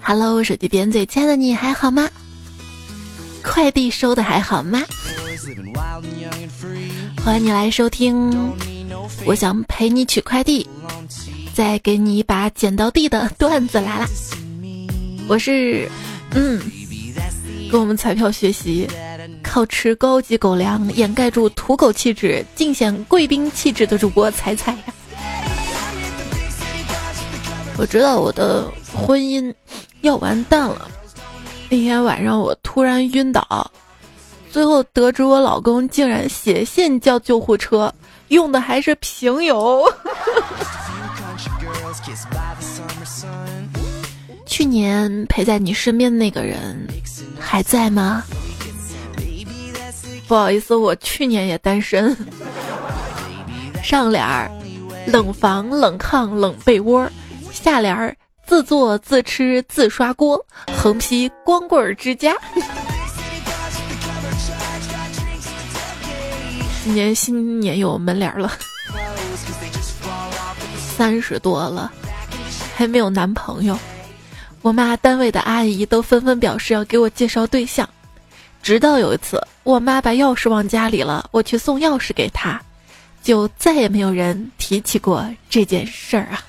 Hello，手机边最亲爱的你还好吗？快递收的还好吗？欢迎你来收听，我想陪你取快递，再给你一把捡到地的段子来啦。我是，嗯，跟我们彩票学习，靠吃高级狗粮掩盖住土狗气质，尽显贵宾气质的主播彩彩呀。我知道我的婚姻要完蛋了。那天晚上我突然晕倒，最后得知我老公竟然写信叫救护车，用的还是平邮。去年陪在你身边的那个人还在吗？不好意思，我去年也单身。上联儿：冷房、冷炕、冷被窝；下联儿。自做自吃自刷锅，横批光棍之家。今年新年有门脸了，三十多了，还没有男朋友。我妈单位的阿姨都纷纷表示要给我介绍对象。直到有一次，我妈把钥匙忘家里了，我去送钥匙给她，就再也没有人提起过这件事儿啊。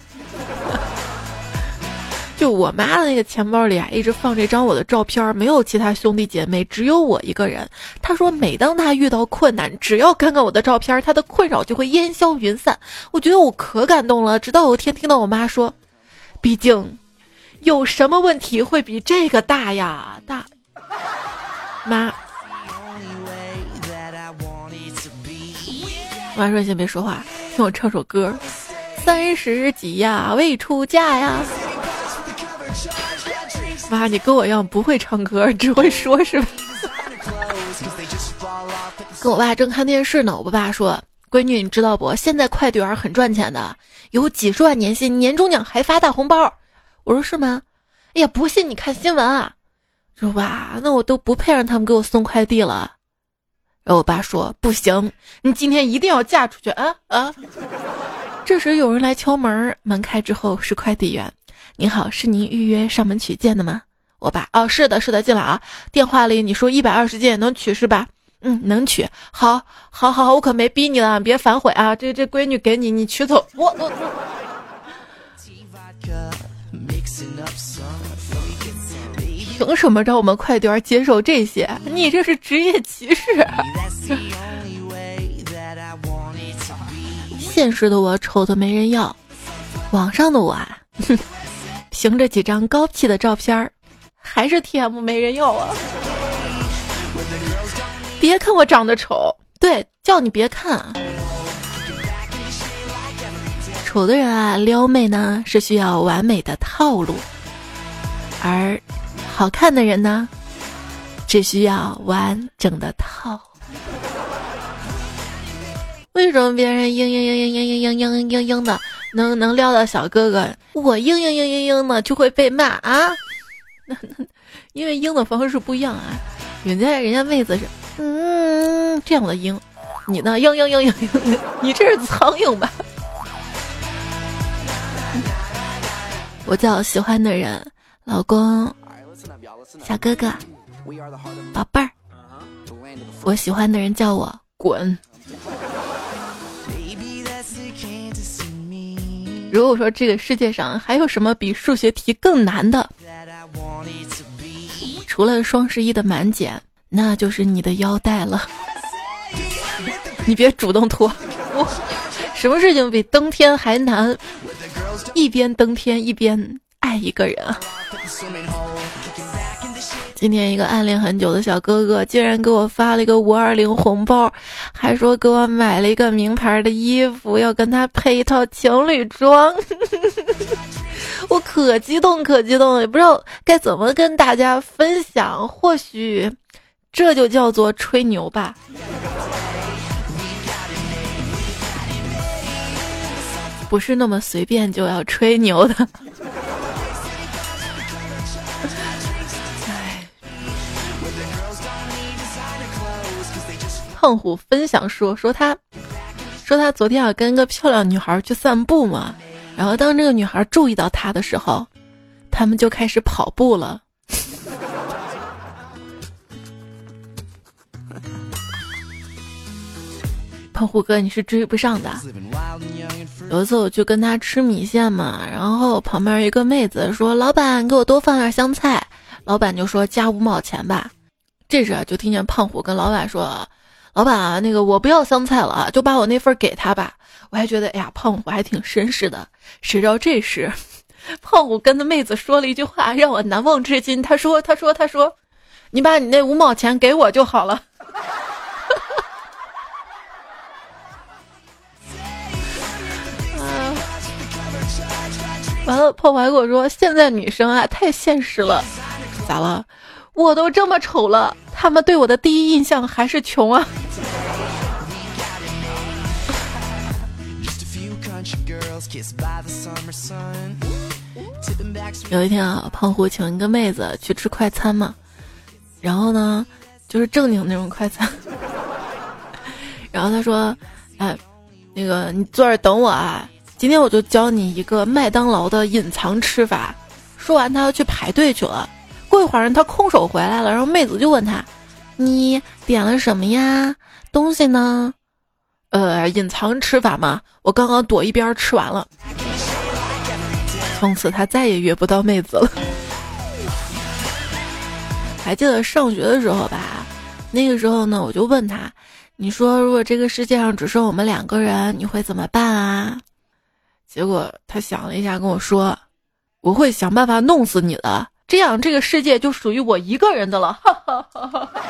就我妈的那个钱包里啊，一直放这张我的照片，没有其他兄弟姐妹，只有我一个人。她说，每当她遇到困难，只要看看我的照片，她的困扰就会烟消云散。我觉得我可感动了。直到有一天听到我妈说：“毕竟，有什么问题会比这个大呀？大妈。”妈说：“先别说话，听我唱首歌。三十几呀，未出嫁呀。”妈，你跟我一样不会唱歌，只会说是吧？跟我爸正看电视呢，我爸说：“闺女，你知道不？现在快递员很赚钱的，有几十万年薪，年终奖还发大红包。”我说：“是吗？”哎呀，不信你看新闻啊！说哇，那我都不配让他们给我送快递了。然后我爸说：“不行，你今天一定要嫁出去啊啊！”这时有人来敲门，门开之后是快递员。您好，是您预约上门取件的吗？我爸哦，是的，是的，进来啊。电话里你说一百二十件能取是吧？嗯，能取。好，好，好，我可没逼你了，别反悔啊。这这闺女给你，你取走。我我。凭什么让我们快递员接受这些？你这是职业歧视。现实的我丑的没人要，网上的我啊，哼行。着几张高 P 的照片儿，还是 TM 没人要啊！别看我长得丑，对，叫你别看。丑的人啊，撩妹呢是需要完美的套路，而好看的人呢，只需要完整的套。为什么别人嘤嘤嘤嘤嘤嘤嘤嘤嘤嘤的？能能撩到小哥哥，我嘤嘤嘤嘤嘤的就会被骂啊！那那因为嘤的方式不一样啊，人家人家妹子是嗯这样的嘤，你呢嘤嘤嘤嘤嘤，你这是苍蝇吧？我叫喜欢的人，老公，小哥哥，宝贝儿，我喜欢的人叫我滚。如果说这个世界上还有什么比数学题更难的，除了双十一的满减，那就是你的腰带了。你别主动脱，我 什么事情比登天还难？一边登天一边爱一个人啊！今天一个暗恋很久的小哥哥竟然给我发了一个五二零红包，还说给我买了一个名牌的衣服，要跟他配一套情侣装。我可激动可激动了，也不知道该怎么跟大家分享。或许这就叫做吹牛吧。不是那么随便就要吹牛的。胖虎分享说说他，说他昨天啊跟一个漂亮女孩去散步嘛，然后当这个女孩注意到他的时候，他们就开始跑步了。胖虎哥，你是追不上的。有一次我去跟他吃米线嘛，然后旁边一个妹子说：“老板，给我多放点香菜。”老板就说：“加五毛钱吧。”这时就听见胖虎跟老板说：“老板啊，那个我不要香菜了啊，就把我那份给他吧。”我还觉得，哎呀，胖虎还挺绅士的。谁知道这时，胖虎跟那妹子说了一句话，让我难忘至今。他说：“他说他说，你把你那五毛钱给我就好了。”完了，胖虎还跟我说：“现在女生啊，太现实了。咋了？我都这么丑了，他们对我的第一印象还是穷啊。”有一天啊，胖虎请一个妹子去吃快餐嘛，然后呢，就是正经那种快餐。然后他说：“哎，那个你坐这等我啊。”今天我就教你一个麦当劳的隐藏吃法。说完，他要去排队去了。过一会儿，他空手回来了，然后妹子就问他：“你点了什么呀？东西呢？”呃，隐藏吃法嘛，我刚刚躲一边吃完了。从此他再也约不到妹子了。还记得上学的时候吧？那个时候呢，我就问他：“你说，如果这个世界上只剩我们两个人，你会怎么办啊？”结果他想了一下，跟我说：“我会想办法弄死你的，这样这个世界就属于我一个人的了。”哈哈哈哈哈。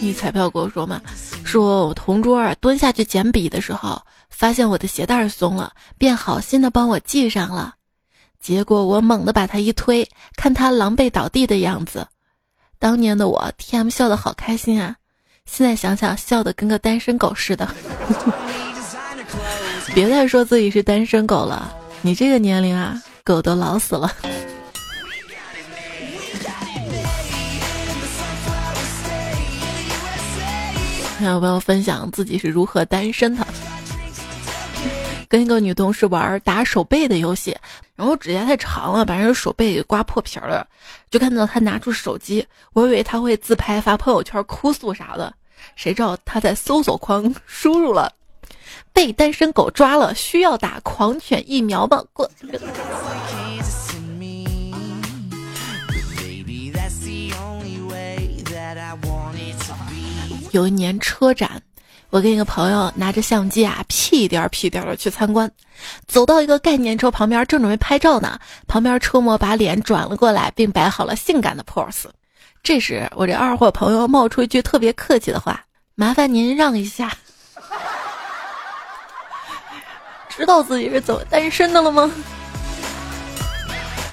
你彩票跟我说嘛，说我同桌蹲下去捡笔的时候，发现我的鞋带松了，便好心的帮我系上了。结果我猛地把他一推，看他狼狈倒地的样子。当年的我，T.M 笑得好开心啊！现在想想，笑得跟个单身狗似的。别再说自己是单身狗了，你这个年龄啊，狗都老死了。有朋友分享自己是如何单身的。跟一个女同事玩打手背的游戏，然后指甲太长了，把人手背给刮破皮了，就看到她拿出手机，我以为她会自拍发朋友圈哭诉啥的，谁知道她在搜索框 输入了“被单身狗抓了，需要打狂犬疫苗吗？”过。有一年车展。我跟一个朋友拿着相机啊，屁颠儿屁颠儿的去参观，走到一个概念车旁边，正准备拍照呢。旁边车模把脸转了过来，并摆好了性感的 pose。这时，我这二货朋友冒出一句特别客气的话：“麻烦您让一下。”知道自己是怎么单身的了吗？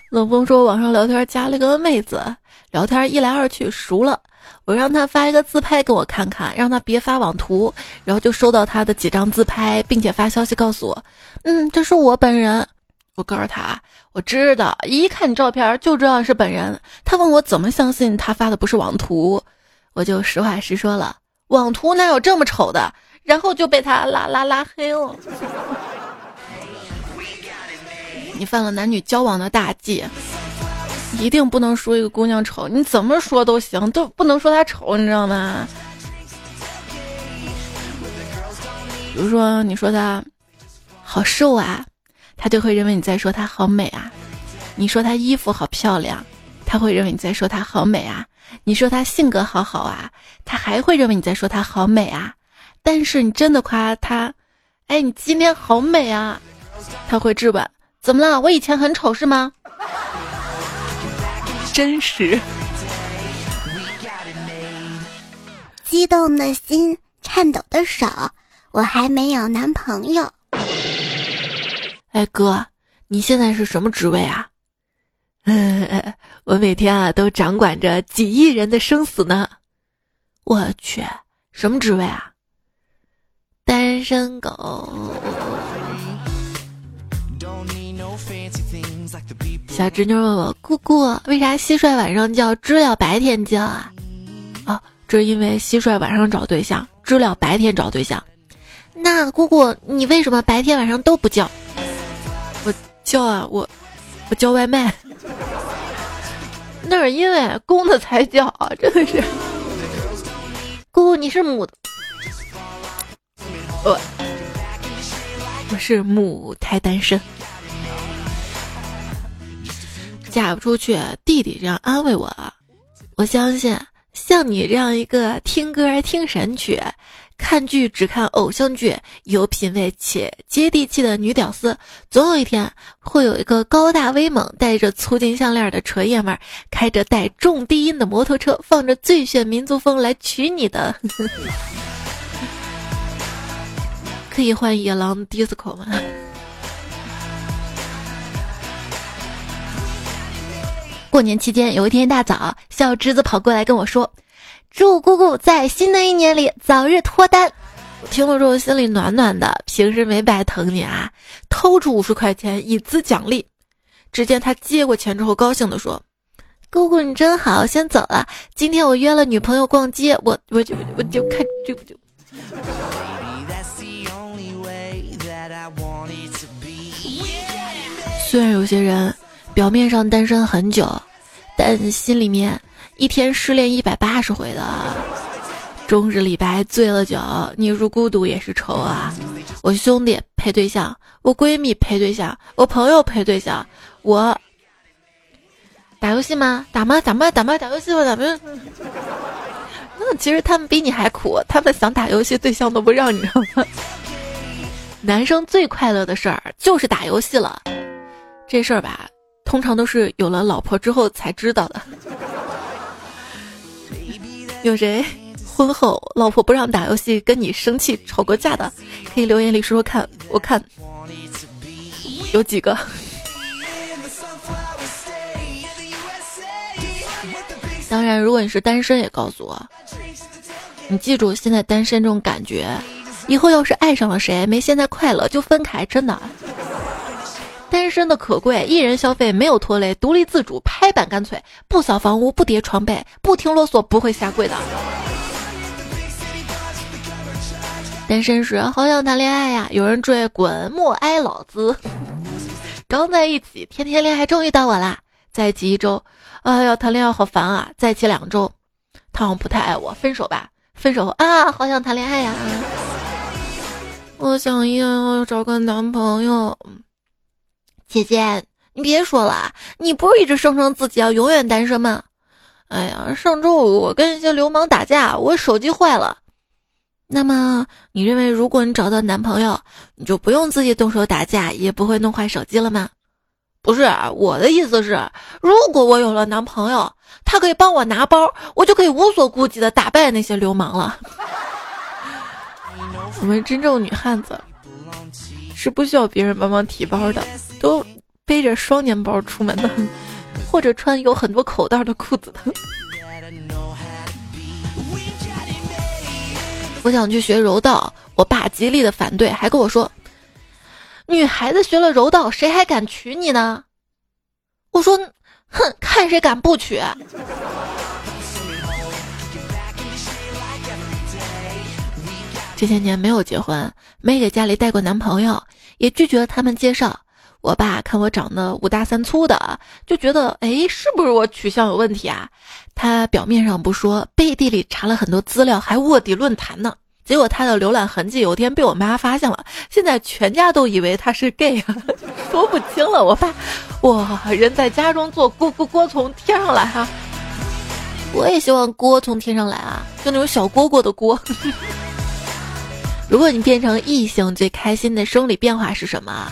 冷风说，网上聊天加了个妹子，聊天一来二去熟了。我让他发一个自拍给我看看，让他别发网图，然后就收到他的几张自拍，并且发消息告诉我，嗯，这是我本人。我告诉他，我知道，一看照片就知道是本人。他问我怎么相信他发的不是网图，我就实话实说了，网图哪有这么丑的？然后就被他拉拉拉黑了。你犯了男女交往的大忌。一定不能说一个姑娘丑，你怎么说都行，都不能说她丑，你知道吗？比如说，你说她好瘦啊，她就会认为你在说她好美啊；你说她衣服好漂亮，她会认为你在说她好美啊；你说她性格好好啊，她还会认为你在说她好美啊。但是你真的夸她，哎，你今天好美啊，她会质问：怎么了？我以前很丑是吗？真实，激动的心，颤抖的手，我还没有男朋友。哎哥，你现在是什么职位啊？嗯，我每天啊都掌管着几亿人的生死呢。我去，什么职位啊？单身狗。小侄女问我：“姑姑，为啥蟋蟀晚上叫，知了白天叫啊？”啊，这是因为蟋蟀晚上找对象，知了白天找对象。那姑姑，你为什么白天晚上都不叫？我叫啊，我我叫外卖。那是因为公的才叫，真的是。姑姑，你是母的。我我是母胎单身，嫁不出去。弟弟这样安慰我，我相信。像你这样一个听歌听神曲、看剧只看偶像剧、有品味且接地气的女屌丝，总有一天会有一个高大威猛、戴着粗金项链的纯爷们儿，开着带重低音的摩托车，放着最炫民族风来娶你的。可以换野狼 disco 吗？过年期间，有一天一大早，小侄子跑过来跟我说：“祝姑姑在新的一年里早日脱单。”我听了之后心里暖暖的，平时没白疼你啊！掏出五十块钱以资奖励。只见他接过钱之后，高兴地说：“姑姑你真好，先走了。今天我约了女朋友逛街，我我就我就看就就。” 虽然有些人。表面上单身很久，但心里面一天失恋一百八十回的。终日李白醉了酒，你入孤独也是愁啊！我兄弟陪对象，我闺蜜陪对象，我朋友陪对象，我打游戏吗？打吗？打吗？打吗？打游戏吗？打吗？那其实他们比你还苦，他们想打游戏，对象都不让你，知道吗？男生最快乐的事儿就是打游戏了，这事儿吧。通常都是有了老婆之后才知道的。有谁婚后老婆不让打游戏跟你生气吵过架的？可以留言里说说看，我看有几个。当然，如果你是单身，也告诉我。你记住，现在单身这种感觉，以后要是爱上了谁，没现在快乐就分开，真的。单身的可贵，一人消费没有拖累，独立自主，拍板干脆，不扫房屋，不叠床被，不听啰嗦，不会下跪的。单身时好想谈恋爱呀，有人追，滚，莫挨老子。刚在一起，天天恋爱，终于到我啦。在一起一周，啊，要谈恋爱好烦啊。在一起两周，他好像不太爱我，分手吧。分手啊，好想谈恋爱呀。我想要找个男朋友。姐姐，你别说了，你不是一直声称自己要永远单身吗？哎呀，上周五我跟一些流氓打架，我手机坏了。那么，你认为如果你找到男朋友，你就不用自己动手打架，也不会弄坏手机了吗？不是，我的意思是，如果我有了男朋友，他可以帮我拿包，我就可以无所顾忌的打败那些流氓了。我们真正女汉子。是不需要别人帮忙提包的，都背着双肩包出门的，或者穿有很多口袋的裤子的。我想去学柔道，我爸极力的反对，还跟我说：“女孩子学了柔道，谁还敢娶你呢？”我说：“哼，看谁敢不娶。”这些年没有结婚，没给家里带过男朋友，也拒绝了他们介绍。我爸看我长得五大三粗的，就觉得哎，是不是我取向有问题啊？他表面上不说，背地里查了很多资料，还卧底论坛呢。结果他的浏览痕迹有天被我妈发现了，现在全家都以为他是 gay 啊，说不清了。我爸，哇，人在家中坐，锅锅锅从天上来哈。我也希望锅从天上来啊，就那种小蝈蝈的锅。如果你变成异性，最开心的生理变化是什么？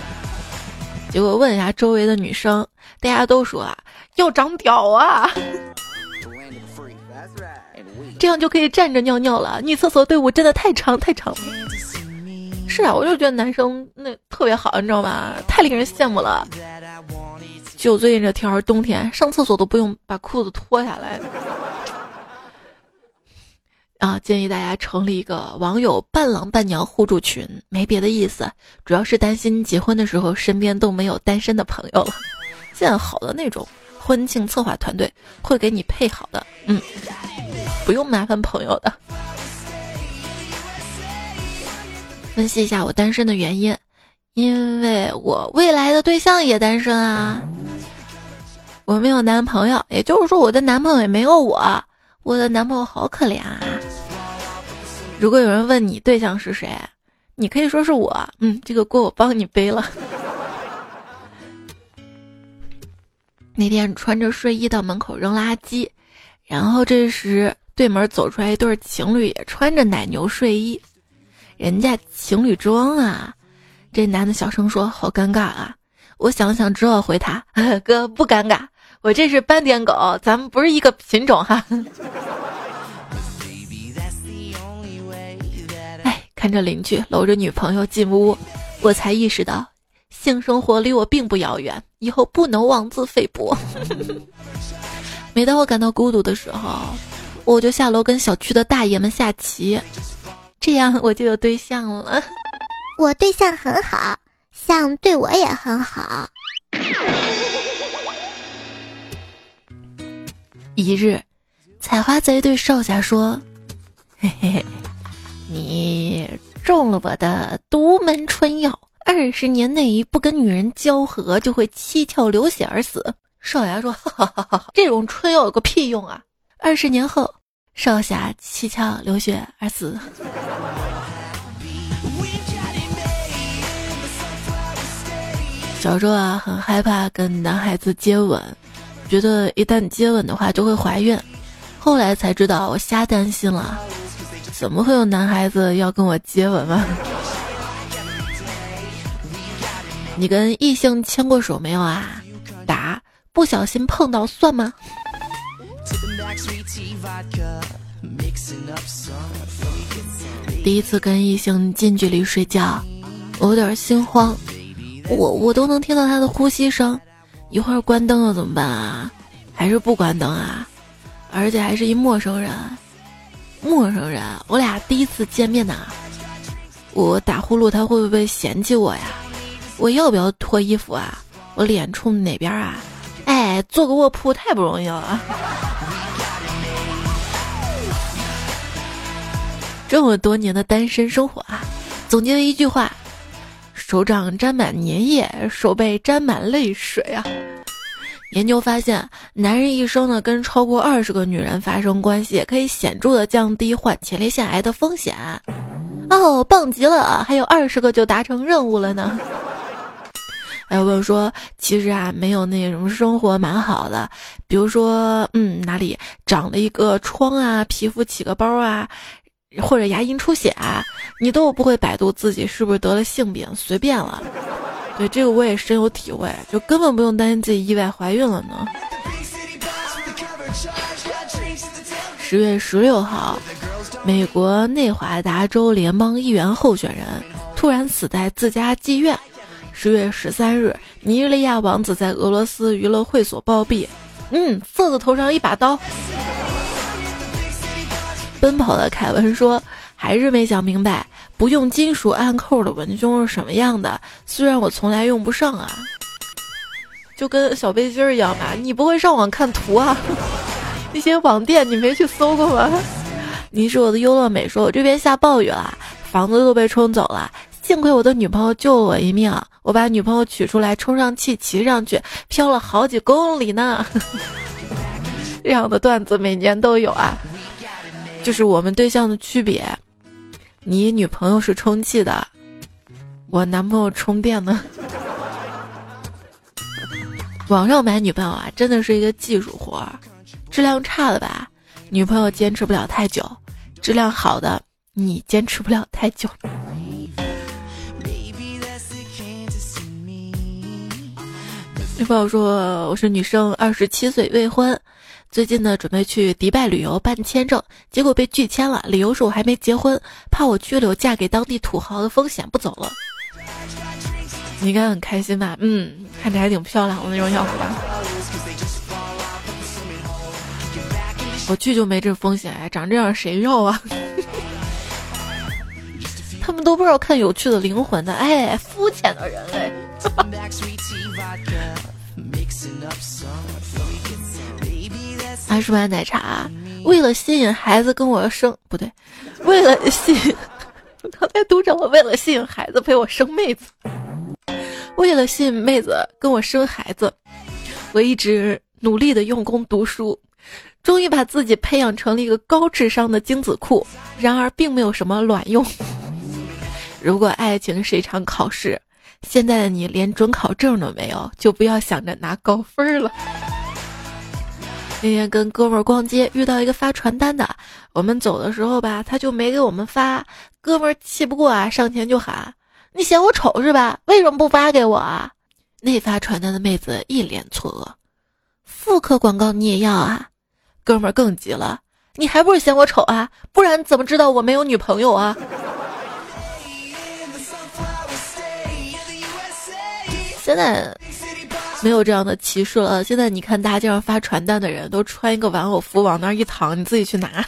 结果问一下周围的女生，大家都说啊，要长屌啊，这样就可以站着尿尿了。女厕所队伍真的太长太长了。是啊，我就觉得男生那特别好，你知道吗？太令人羡慕了。就最近这天儿，冬天上厕所都不用把裤子脱下来。啊，建议大家成立一个网友伴郎伴娘互助群，没别的意思，主要是担心结婚的时候身边都没有单身的朋友了。建好的那种婚庆策划团队会给你配好的，嗯。不用麻烦朋友的。分析一下我单身的原因，因为我未来的对象也单身啊。我没有男朋友，也就是说我的男朋友也没有我。我的男朋友好可怜啊。如果有人问你对象是谁，你可以说是我。嗯，这个锅我帮你背了。那天穿着睡衣到门口扔垃圾，然后这时对门走出来一对情侣，也穿着奶牛睡衣。人家情侣装啊，这男的小声说：“好尴尬啊！”我想想之后回他：“ 哥不尴尬，我这是斑点狗，咱们不是一个品种哈。”看着邻居搂着女朋友进屋，我才意识到性生活离我并不遥远，以后不能妄自菲薄。每当我感到孤独的时候，我就下楼跟小区的大爷们下棋。这样我就有对象了。我对象很好，象对我也很好。一日，采花贼对少侠说：“嘿嘿嘿，你中了我的独门春药，二十年内不跟女人交合，就会七窍流血而死。”少侠说：“哈哈哈哈这种春药有个屁用啊！”二十年后。少侠七窍流血而死。小时候啊，很害怕跟男孩子接吻，觉得一旦接吻的话就会怀孕。后来才知道我瞎担心了，怎么会有男孩子要跟我接吻吗？你跟异性牵过手没有啊？答：不小心碰到算吗？第一次跟异性近距离睡觉，我有点心慌，我我都能听到他的呼吸声。一会儿关灯了怎么办啊？还是不关灯啊？而且还是一陌生人，陌生人，我俩第一次见面呐。我打呼噜他会不会嫌弃我呀？我要不要脱衣服啊？我脸冲哪边啊？哎，做个卧铺太不容易了。这么多年的单身生活啊，总结为一句话：手掌沾满粘液，手背沾满泪水啊。研究发现，男人一生呢跟超过二十个女人发生关系，可以显著的降低患前列腺癌的风险。哦，棒极了！还有二十个就达成任务了呢。还 有朋友说，其实啊，没有那什么生活蛮好的，比如说，嗯，哪里长了一个疮啊，皮肤起个包啊。或者牙龈出血啊，你都不会百度自己是不是得了性病，随便了。对这个我也深有体会，就根本不用担心自己意外怀孕了呢。十月十六号，美国内华达州联邦议员候选人突然死在自家妓院。十月十三日，尼日利亚王子在俄罗斯娱乐会所暴毙。嗯，色子头上一把刀。奔跑的凯文说：“还是没想明白，不用金属按扣的文胸是什么样的。虽然我从来用不上啊，就跟小背心儿一样吧。你不会上网看图啊？那些网店你没去搜过吗？你是我的优乐美，说我这边下暴雨了，房子都被冲走了。幸亏我的女朋友救了我一命，我把女朋友取出来，充上气，骑上去，飘了好几公里呢。这样的段子每年都有啊。”就是我们对象的区别，你女朋友是充气的，我男朋友充电呢。网上买女朋友啊，真的是一个技术活儿，质量差的吧，女朋友坚持不了太久；质量好的，你坚持不了太久。女朋友说我是女生，二十七岁未婚。最近呢，准备去迪拜旅游办签证，结果被拒签了，理由是我还没结婚，怕我拘留嫁给当地土豪的风险不走了。你应该很开心吧？嗯，看着还挺漂亮的那种样子吧？我去就没这风险呀，长这样谁要啊？他们都不知道看有趣的灵魂的，哎，肤浅的人类。阿叔买奶茶，为了吸引孩子跟我生不对，为了吸引刚才读成了为了吸引孩子陪我生妹子，为了吸引妹子跟我生孩子，我一直努力的用功读书，终于把自己培养成了一个高智商的精子库。然而并没有什么卵用。如果爱情是一场考试，现在的你连准考证都没有，就不要想着拿高分了。那天跟哥们儿逛街，遇到一个发传单的。我们走的时候吧，他就没给我们发。哥们儿气不过啊，上前就喊：“你嫌我丑是吧？为什么不发给我啊？”那发传单的妹子一脸错愕：“妇科广告你也要啊？”哥们儿更急了：“你还不是嫌我丑啊？不然怎么知道我没有女朋友啊？”现在。没有这样的歧视了。现在你看大街上发传单的人都穿一个玩偶服往那儿一躺，你自己去拿。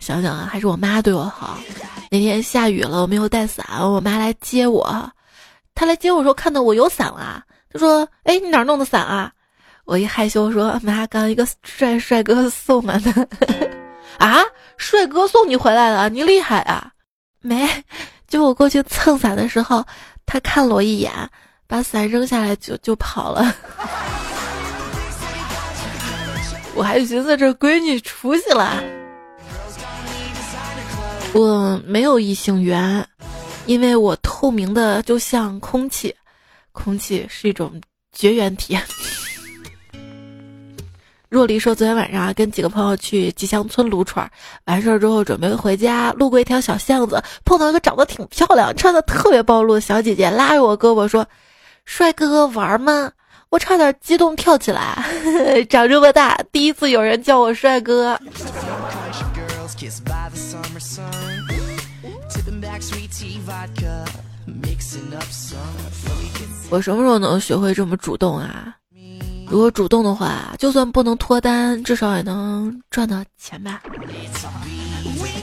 想想啊，还是我妈对我好。那天下雨了，我没有带伞，我妈来接我。她来接我时候看到我有伞了，她说：“哎，你哪弄的伞啊？”我一害羞说：“妈，刚一个帅帅哥送来的。”啊，帅哥送你回来了，你厉害啊！没。就我过去蹭伞的时候，他看了我一眼，把伞扔下来就就跑了。我还寻思这闺女出息了。我没有异性缘，因为我透明的就像空气，空气是一种绝缘体。若离说：“昨天晚上，跟几个朋友去吉祥村撸串，完事儿之后准备回家，路过一条小巷子，碰到一个长得挺漂亮、穿的特别暴露的小姐姐，拉着我胳膊说：‘帅哥玩吗？’我差点激动跳起来。长这么大，第一次有人叫我帅哥。我什么时候能学会这么主动啊？”如果主动的话，就算不能脱单，至少也能赚到钱吧。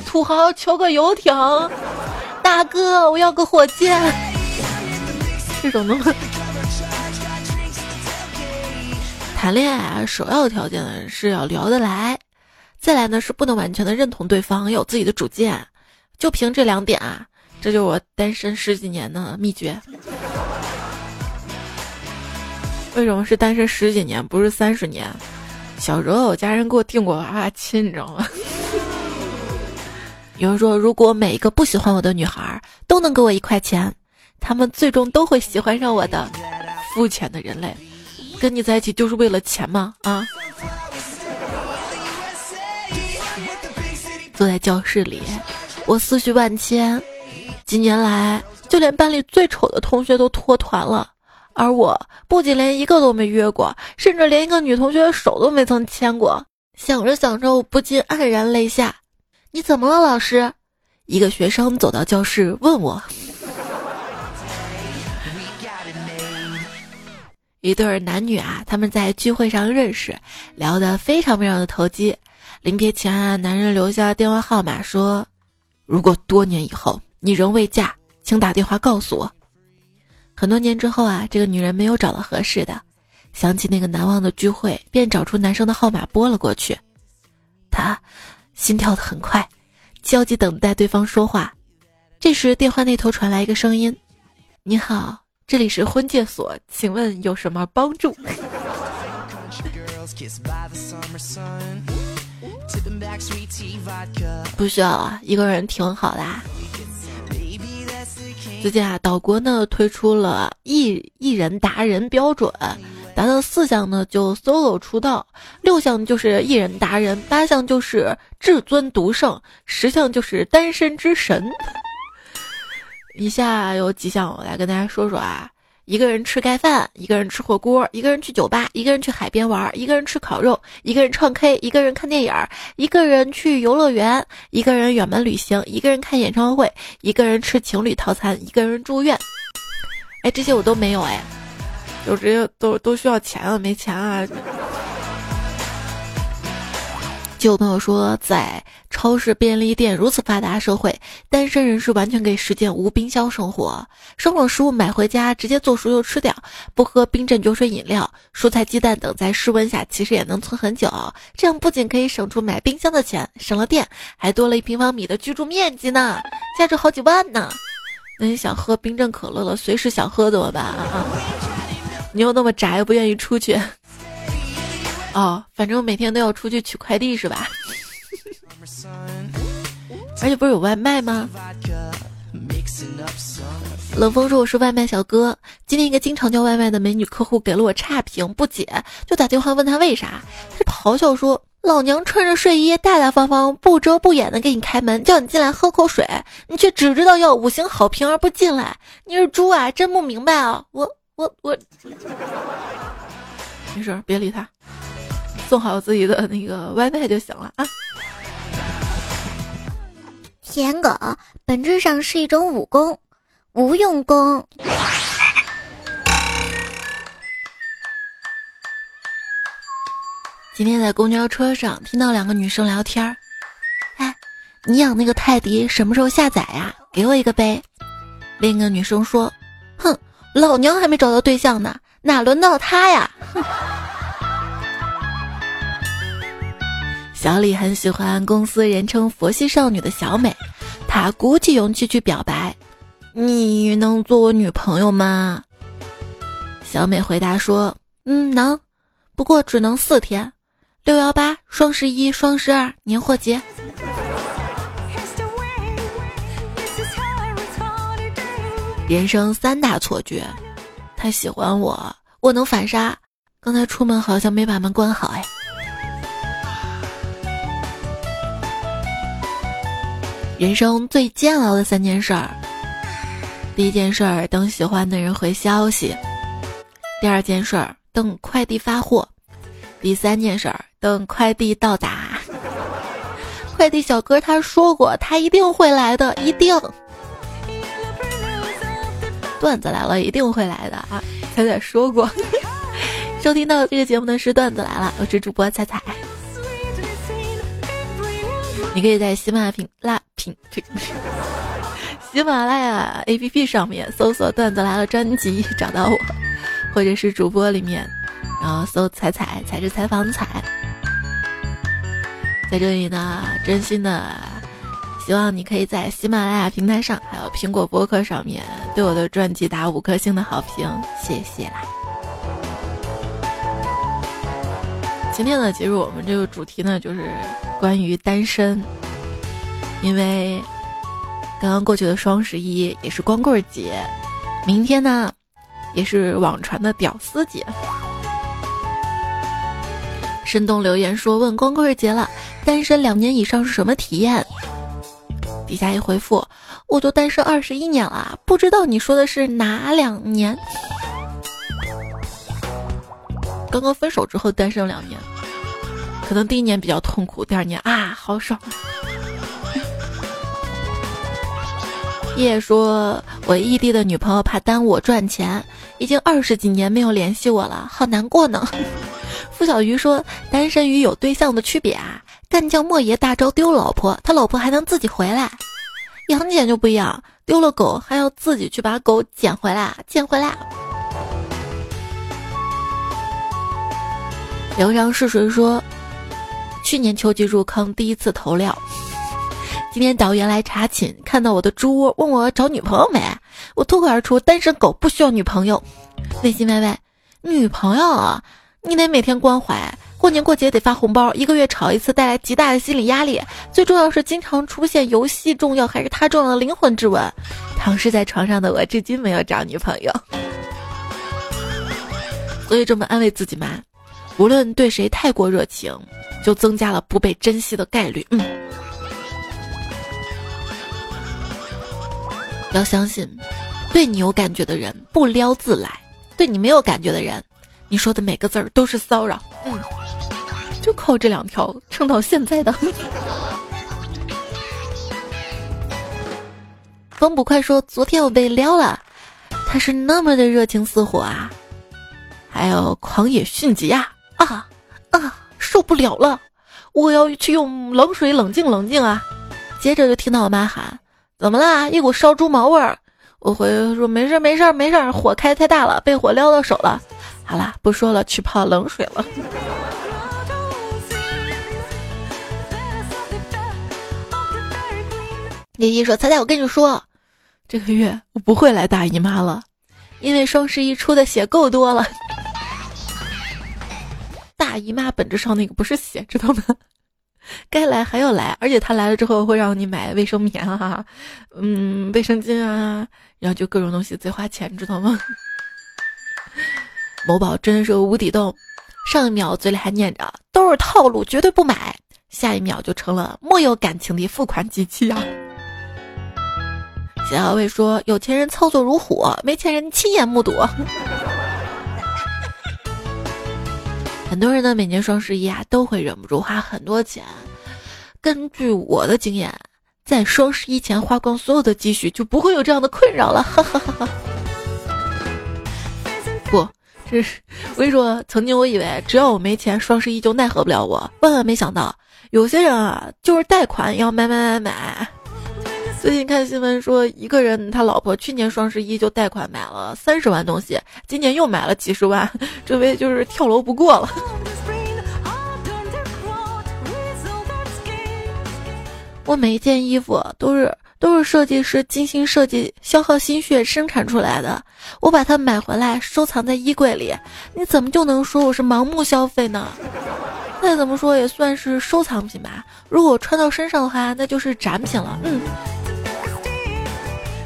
土豪求个游艇，大哥我要个火箭，这种东西。谈恋爱啊，首要条件呢是要聊得来，再来呢是不能完全的认同对方，有自己的主见。就凭这两点啊，这就是我单身十几年的秘诀。为什么是单身十几年，不是三十年？小时候我家人给我订过娃娃亲，你知道吗？有人说，如果每一个不喜欢我的女孩都能给我一块钱，他们最终都会喜欢上我的。肤浅的人类，跟你在一起就是为了钱吗？啊！坐在教室里，我思绪万千。几年来，就连班里最丑的同学都脱团了。而我不仅连一个都没约过，甚至连一个女同学的手都没曾牵过。想着想着，我不禁黯然泪下。你怎么了，老师？一个学生走到教室问我。一对男女啊，他们在聚会上认识，聊得非常非常的投机。临别前啊，男人留下电话号码说：“如果多年以后你仍未嫁，请打电话告诉我。”很多年之后啊，这个女人没有找到合适的，想起那个难忘的聚会，便找出男生的号码拨了过去。她心跳的很快，焦急等待对方说话。这时电话那头传来一个声音：“你好，这里是婚介所，请问有什么帮助？” 不需要啊，一个人挺好的。最近啊，岛国呢推出了艺艺人达人标准，达到四项呢就 solo 出道，六项就是艺人达人，八项就是至尊独胜，十项就是单身之神。以下有几项我来跟大家说说啊。一个人吃盖饭，一个人吃火锅，一个人去酒吧，一个人去海边玩，一个人吃烤肉，一个人唱 K，一个人看电影，一个人去游乐园，一个人远门旅行，一个人看演唱会，一个人吃情侣套餐，一个人住院。哎，这些我都没有哎，就这些都都需要钱啊，没钱啊。就有朋友说，在超市、便利店如此发达社会，单身人士完全可以实践无冰箱生活。生冷食物买回家直接做熟就吃掉，不喝冰镇酒水饮料，蔬菜、鸡蛋等在室温下其实也能存很久。这样不仅可以省出买冰箱的钱，省了电，还多了一平方米的居住面积呢，价值好几万呢。那你想喝冰镇可乐了，随时想喝怎么办啊？你又那么宅，又不愿意出去。哦，反正每天都要出去取快递是吧？而且不是有外卖吗？冷风说我是外卖小哥，今天一个经常叫外卖的美女客户给了我差评，不解，就打电话问他为啥，他咆哮说：“老娘穿着睡衣，大大方方，不遮不掩的给你开门，叫你进来喝口水，你却只知道要五星好评而不进来，你是猪啊？真不明白啊！我我我，没事，别理他。”送好自己的那个外卖就行了啊！舔狗本质上是一种武功，无用功。今天在公交车上听到两个女生聊天儿，哎，你养那个泰迪什么时候下载呀？给我一个呗。另一个女生说：“哼，老娘还没找到对象呢，哪轮到他呀？”哼。小李很喜欢公司人称“佛系少女”的小美，她鼓起勇气去表白：“你能做我女朋友吗？”小美回答说：“嗯，能，不过只能四天，六幺八、双十一、双十二、年货节。”人生三大错觉：他喜欢我，我能反杀。刚才出门好像没把门关好，哎。人生最煎熬的三件事儿：第一件事儿等喜欢的人回消息；第二件事儿等快递发货；第三件事儿等快递到达。快递小哥他说过，他一定会来的，一定。段子来了，一定会来的啊！彩彩说过。收听到这个节目的是段子来了，我是主播彩彩。你可以在喜马拉雅品品 喜马拉雅 APP 上面搜索“段子来了”专辑找到我，或者是主播里面，然后搜“彩彩彩是采访彩”。在这里呢，真心的希望你可以在喜马拉雅平台上，还有苹果播客上面对我的专辑打五颗星的好评，谢谢啦。今天呢，其实我们这个主题呢，就是关于单身。因为刚刚过去的双十一也是光棍节，明天呢，也是网传的屌丝节。深洞留言说：“问光棍节了，单身两年以上是什么体验？”底下一回复：“我都单身二十一年了，不知道你说的是哪两年？”刚刚分手之后单身两年，可能第一年比较痛苦，第二年啊，好爽。叶说：“我异地的女朋友怕耽误我赚钱，已经二十几年没有联系我了，好难过呢。”付小鱼说：“单身与有对象的区别啊，干将莫邪大招丢老婆，他老婆还能自己回来；杨戬就不一样，丢了狗还要自己去把狗捡回来，捡回来。”流上是谁说：“去年秋季入坑，第一次投料。”今天导员来查寝，看到我的猪窝，问我找女朋友没？我脱口而出：单身狗不需要女朋友。内心歪歪，女朋友啊，你得每天关怀，过年过节得发红包，一个月吵一次，带来极大的心理压力。最重要是经常出现游戏重要还是他重要的灵魂质问。躺尸在床上的我，至今没有找女朋友。所以这么安慰自己嘛，无论对谁太过热情，就增加了不被珍惜的概率。嗯。要相信，对你有感觉的人不撩自来；对你没有感觉的人，你说的每个字儿都是骚扰。嗯，就靠这两条撑到现在的。风捕快说：“昨天我被撩了，他是那么的热情似火啊，还有狂野迅疾啊啊啊，受不了了！我要去用冷水冷静冷静啊！接着就听到我妈喊：“怎么啦？一股烧猪毛味儿！”我回说：“没事没事没事，火开太大了，被火撩到手了。”好啦，不说了，去泡冷水了。李毅说：“猜猜我跟你说，这个月我不会来大姨妈了，因为双十一出的血够多了。大姨妈本质上那个不是血，知道吗？该来还要来，而且他来了之后会让你买卫生棉啊，嗯，卫生巾啊，然后就各种东西贼花钱，知道吗？某宝真是无底洞，上一秒嘴里还念着都是套路，绝对不买，下一秒就成了没有感情的付款机器啊！”小薇说：“有钱人操作如虎，没钱人亲眼目睹。很多人呢，每年双十一啊，都会忍不住花很多钱。根据我的经验，在双十一前花光所有的积蓄，就不会有这样的困扰了。哈哈哈哈不，这是我跟你说，曾经我以为只要我没钱，双十一就奈何不了我。万万没想到，有些人啊，就是贷款要买买买买。”最近看新闻说，一个人他老婆去年双十一就贷款买了三十万东西，今年又买了几十万，这回就是跳楼不过了。我每一件衣服都是都是设计师精心设计、消耗心血生产出来的，我把它买回来收藏在衣柜里，你怎么就能说我是盲目消费呢？再怎么说也算是收藏品吧。如果穿到身上的话，那就是展品了。嗯。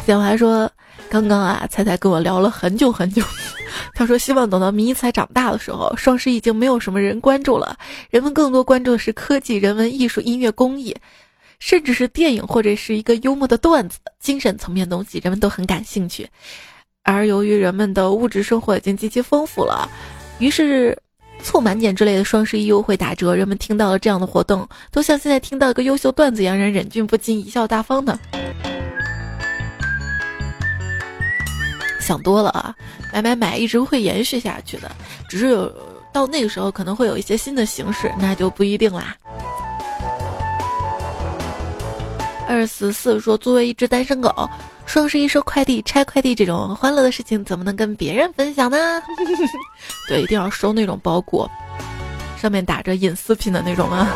小华说：“刚刚啊，彩彩跟我聊了很久很久。他说，希望等到迷彩长大的时候，双十一已经没有什么人关注了，人们更多关注的是科技、人文、艺术、音乐、工艺，甚至是电影或者是一个幽默的段子，精神层面东西人们都很感兴趣。而由于人们的物质生活已经极其丰富了，于是凑满减之类的双十一优惠打折，人们听到了这样的活动，都像现在听到一个优秀段子一样，人忍俊不禁，贻笑大方的。”想多了啊，买买买一直会延续下去的，只是有到那个时候可能会有一些新的形式，那就不一定啦。二十四说，作为一只单身狗，双十一收快递、拆快递这种欢乐的事情，怎么能跟别人分享呢？对，一定要收那种包裹，上面打着隐私品的那种啊，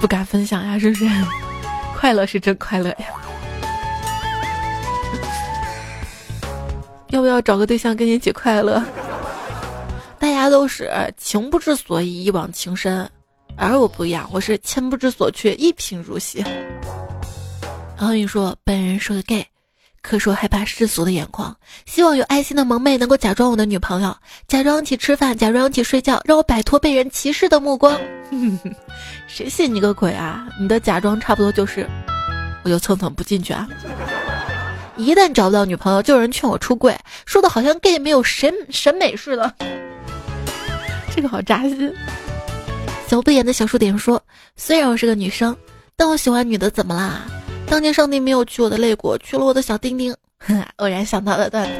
不敢分享呀，是不是？快乐是真快乐呀。要不要找个对象跟你一起快乐？大家都是情不知所以一往情深，而我不一样，我是情不知所却一贫如洗。然后你说本人是个 gay，可是我害怕世俗的眼光，希望有爱心的萌妹能够假装我的女朋友，假装一起吃饭，假装一起睡觉，让我摆脱被人歧视的目光。谁信你个鬼啊！你的假装差不多就是，我就蹭蹭不进去啊。一旦找不到女朋友，就有人劝我出柜，说的好像 gay 没有审审美似的，这个好扎心。小不言的小数点说：“虽然我是个女生，但我喜欢女的，怎么啦？当年上帝没有取我的肋骨，取了我的小丁丁。”偶然想到的段子，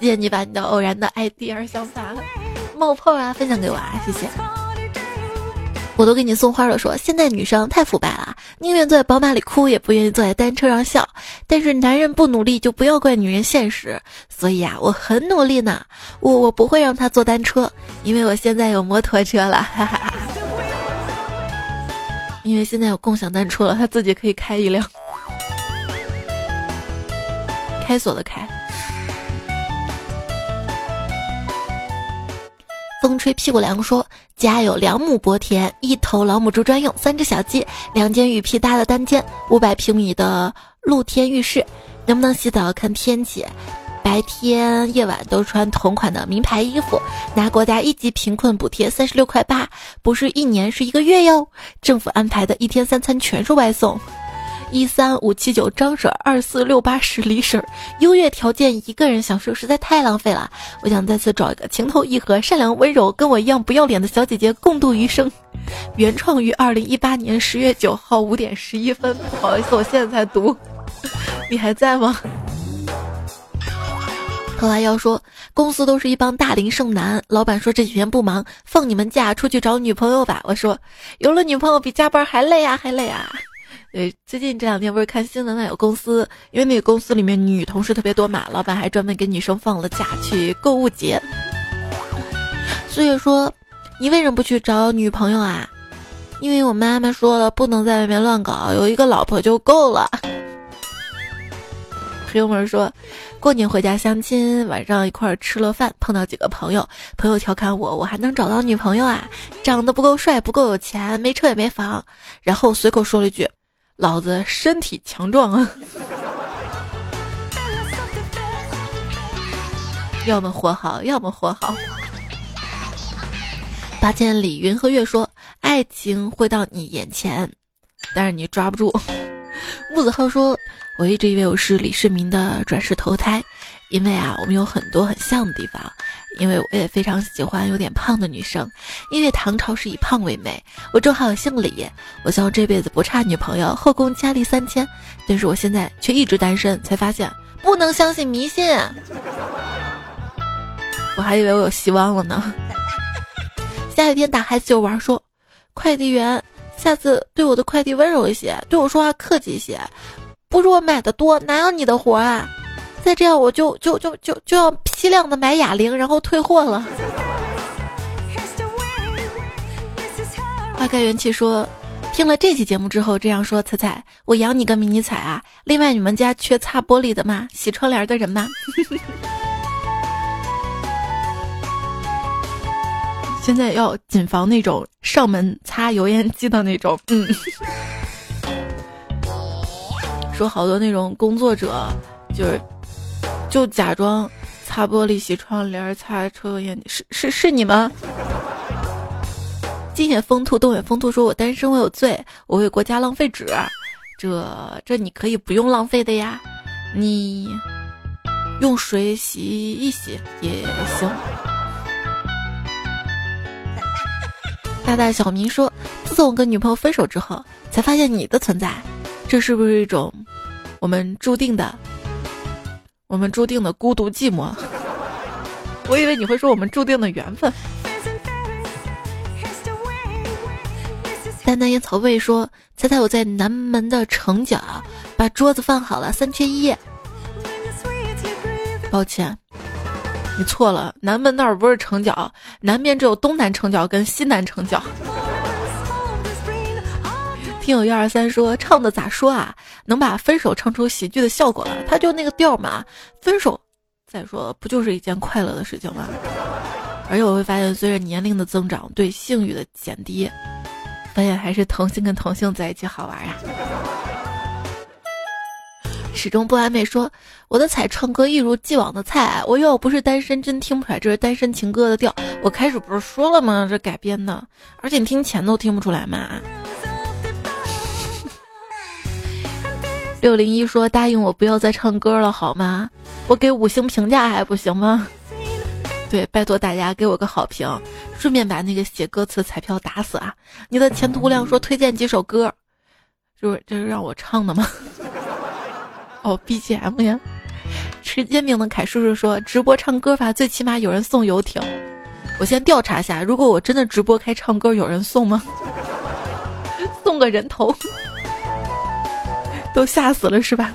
谢谢你把你的偶然的 idea 想法冒泡啊，分享给我啊，谢谢。我都给你送花了，说现在女生太腐败了，宁愿坐在宝马里哭，也不愿意坐在单车上笑。但是男人不努力，就不要怪女人现实。所以啊，我很努力呢，我我不会让他坐单车，因为我现在有摩托车了，哈哈哈。因为现在有共享单车了，他自己可以开一辆，开锁的开。风吹屁股凉说：“家有两亩薄田，一头老母猪专用，三只小鸡，两间雨披搭的单间，五百平米的露天浴室，能不能洗澡看天气？白天夜晚都穿同款的名牌衣服，拿国家一级贫困补贴三十六块八，不是一年是一个月哟。政府安排的一天三餐全是外送。”一三五七九张婶，二四六八十李婶，优越条件一个人享受实在太浪费了。我想再次找一个情投意合、善良温柔、跟我一样不要脸的小姐姐共度余生。原创于二零一八年十月九号五点十一分。不好意思，我现在才读。你还在吗？后来要说，公司都是一帮大龄剩男，老板说这几天不忙，放你们假出去找女朋友吧。我说有了女朋友比加班还累啊，还累啊。对，最近这两天不是看新闻嘛，有公司，因为那个公司里面女同事特别多嘛，老板还专门给女生放了假去购物节。所以说，你为什么不去找女朋友啊？因为我妈妈说了，不能在外面乱搞，有一个老婆就够了。朋友们说，过年回家相亲，晚上一块儿吃了饭，碰到几个朋友，朋友调侃我，我还能找到女朋友啊？长得不够帅，不够有钱，没车也没房，然后随口说了一句。老子身体强壮啊！要么活好，要么活好。八千里云和月说：“爱情会到你眼前，但是你抓不住。”木子浩说：“我一直以为我是李世民的转世投胎，因为啊，我们有很多很像的地方。”因为我也非常喜欢有点胖的女生，因为唐朝是以胖为美。我正好姓李，我希望这辈子不差女朋友，后宫佳丽三千。但是我现在却一直单身，才发现不能相信迷信。我还以为我有希望了呢。下雨天打孩子就玩，说快递员下次对我的快递温柔一些，对我说话客气一些。不是我买的多，哪有你的活啊？再这样我就就就就就要批量的买哑铃，然后退货了。花开元气说，听了这期节目之后这样说：彩彩，我养你个迷你彩啊！另外，你们家缺擦玻璃的吗？洗窗帘的人吗？现在要谨防那种上门擦油烟机的那种。嗯，说好多那种工作者就是。就假装擦玻璃、洗窗帘、擦抽油烟，是是是你吗？金眼风兔、东野风兔说：“我单身，我有罪，我为国家浪费纸。这这你可以不用浪费的呀，你用水洗一洗也行。”大大小明说：“自从我跟女朋友分手之后，才发现你的存在，这是不是一种我们注定的？”我们注定的孤独寂寞，我以为你会说我们注定的缘分。丹丹烟草味说：“猜猜我在南门的城角把桌子放好了，三缺一。”抱歉，你错了，南门那儿不是城角，南边只有东南城角跟西南城角。听友一二三说唱的咋说啊？能把分手唱出喜剧的效果了？他就那个调嘛。分手，再说不就是一件快乐的事情吗？而且我会发现，随着年龄的增长，对性欲的减低，发现还是同性跟同性在一起好玩呀。始终不完美说我的彩唱歌一如既往的菜，我要不是单身真听不出来这是单身情歌的调。我开始不是说了吗？这改编的，而且你听前都听不出来嘛。六零一说：“答应我不要再唱歌了，好吗？我给五星评价还不行吗？对，拜托大家给我个好评，顺便把那个写歌词彩票打死啊！你的前途无量说推荐几首歌，就是这是让我唱的吗？哦，BGM 呀！吃煎饼的凯叔叔说直播唱歌吧最起码有人送游艇，我先调查一下，如果我真的直播开唱歌，有人送吗？送个人头。”都吓死了是吧？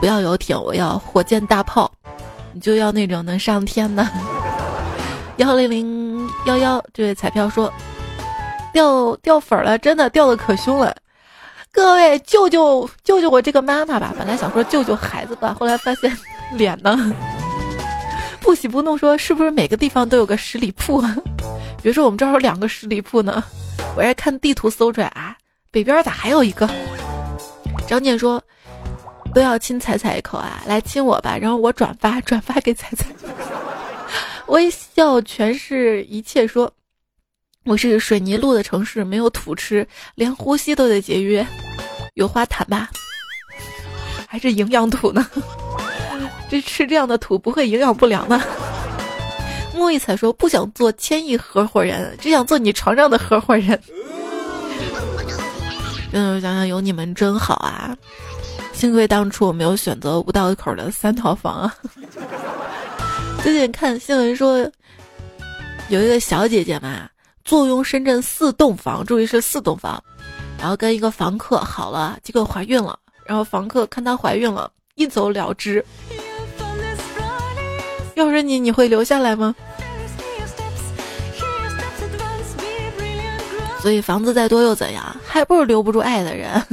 不要游艇，我要火箭大炮。你就要那种能上天的。幺零零幺幺这位彩票说掉掉粉了，真的掉的可凶了。各位救救救救我这个妈妈吧！本来想说救救孩子吧，后来发现 脸呢。不喜不怒说是不是每个地方都有个十里铺？比如说我们这儿有两个十里铺呢。我还看地图搜出来啊，北边咋还有一个？张念说：“都要亲彩彩一口啊，来亲我吧，然后我转发转发给彩彩。微笑全是一切。说我是水泥路的城市，没有土吃，连呼吸都得节约。有花坛吧？还是营养土呢？这吃这样的土不会营养不良吗？”莫一彩说：“不想做千亿合伙人，只想做你床上的合伙人。”嗯，想想有你们真好啊！幸亏当初我没有选择五道口的三套房啊。最近看新闻说，有一个小姐姐嘛，坐拥深圳四栋房，注意是四栋房，然后跟一个房客好了，结果怀孕了，然后房客看她怀孕了，一走了之。要是你，你会留下来吗？所以房子再多又怎样，还不如留不住爱的人。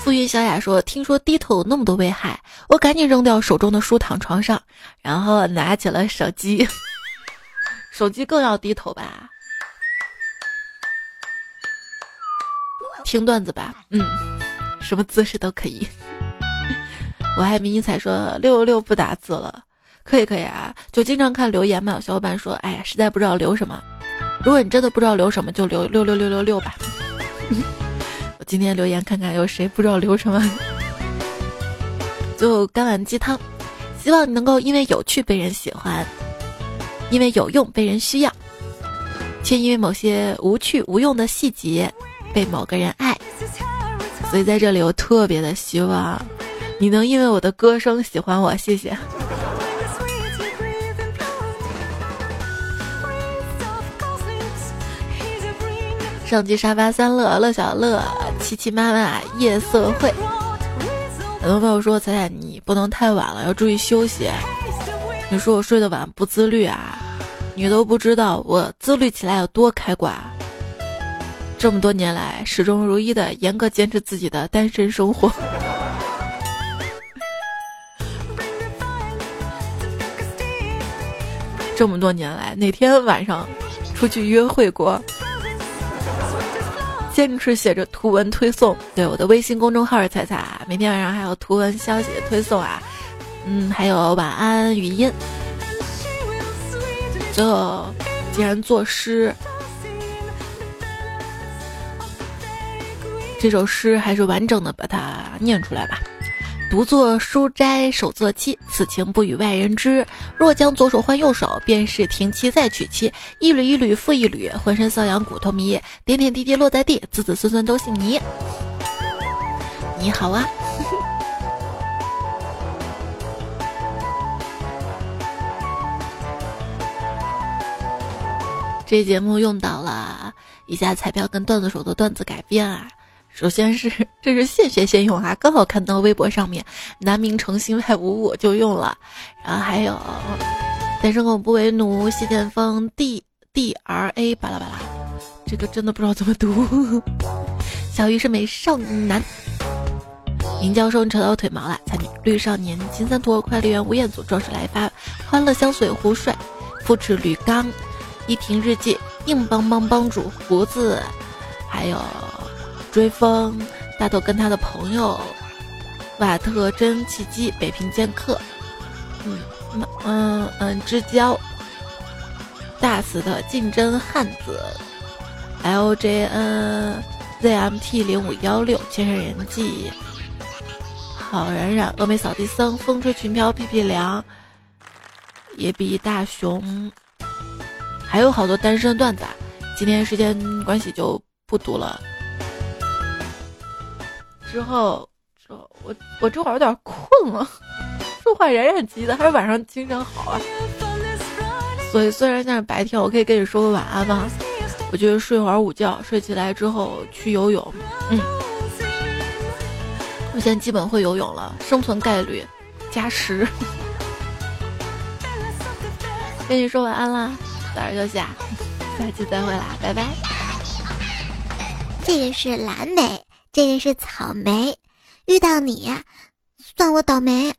富云小雅说：“听说低头有那么多危害，我赶紧扔掉手中的书，躺床上，然后拿起了手机。手机更要低头吧？听段子吧，嗯，什么姿势都可以。我爱迷你彩说六六六不打字了。”可以可以啊，就经常看留言嘛。小伙伴说：“哎呀，实在不知道留什么。如果你真的不知道留什么，就留六六六六六吧。”我今天留言看看有谁不知道留什么。就干碗鸡汤，希望你能够因为有趣被人喜欢，因为有用被人需要，却因为某些无趣无用的细节被某个人爱。所以在这里，我特别的希望你能因为我的歌声喜欢我。谢谢。上期沙发三乐乐小乐七七妈妈夜色会，很多朋友说彩彩你不能太晚了，要注意休息。你说我睡得晚不自律啊？你都不知道我自律起来有多开挂。这么多年来始终如一的严格坚持自己的单身生活。这么多年来哪天晚上出去约会过？坚持写着图文推送，对我的微信公众号是彩彩，每天晚上还有图文消息的推送啊，嗯，还有晚安语音。最后，既然作诗，这首诗还是完整的把它念出来吧。独坐书斋手作妻，此情不与外人知。若将左手换右手，便是停妻再娶妻。一缕一缕复一缕，浑身瘙痒骨头迷。点点滴滴落在地，子子孙孙都姓倪。你好啊！这节目用到了以下彩票跟段子手的段子改编啊。首先是 这是现学现用啊，刚好看到微博上面南明城心外无物就用了，然后还有单身狗不为奴，谢剑锋 D D R A 巴拉巴拉，这个真的不知道怎么读。小鱼是美少男，林教授你扯到我腿毛了，才女绿少年金三坨快乐园吴彦祖壮士来发欢乐香水胡帅扶持吕刚一瓶日记硬邦邦帮主胡子，还有。追风，大头跟他的朋友，瓦特真奇迹，北平剑客，嗯嗯嗯，之交，大死的竞争汉子，L J N Z M T 零五幺六，千山人迹，好冉冉，峨眉扫地僧，风吹裙飘，屁屁凉，野比大熊，还有好多单身段子，今天时间关系就不读了。之后，之后我我这会儿有点困了，说话冉冉急的，还是晚上精神好啊。所以虽然现在白天，我可以跟你说个晚安吗？我觉得睡会儿午觉，睡起来之后去游泳。嗯，我现在基本会游泳了，生存概率加十。跟你说晚安啦，早点休息啊，下期再会啦，拜拜。这个是蓝莓。这个是草莓，遇到你，算我倒霉。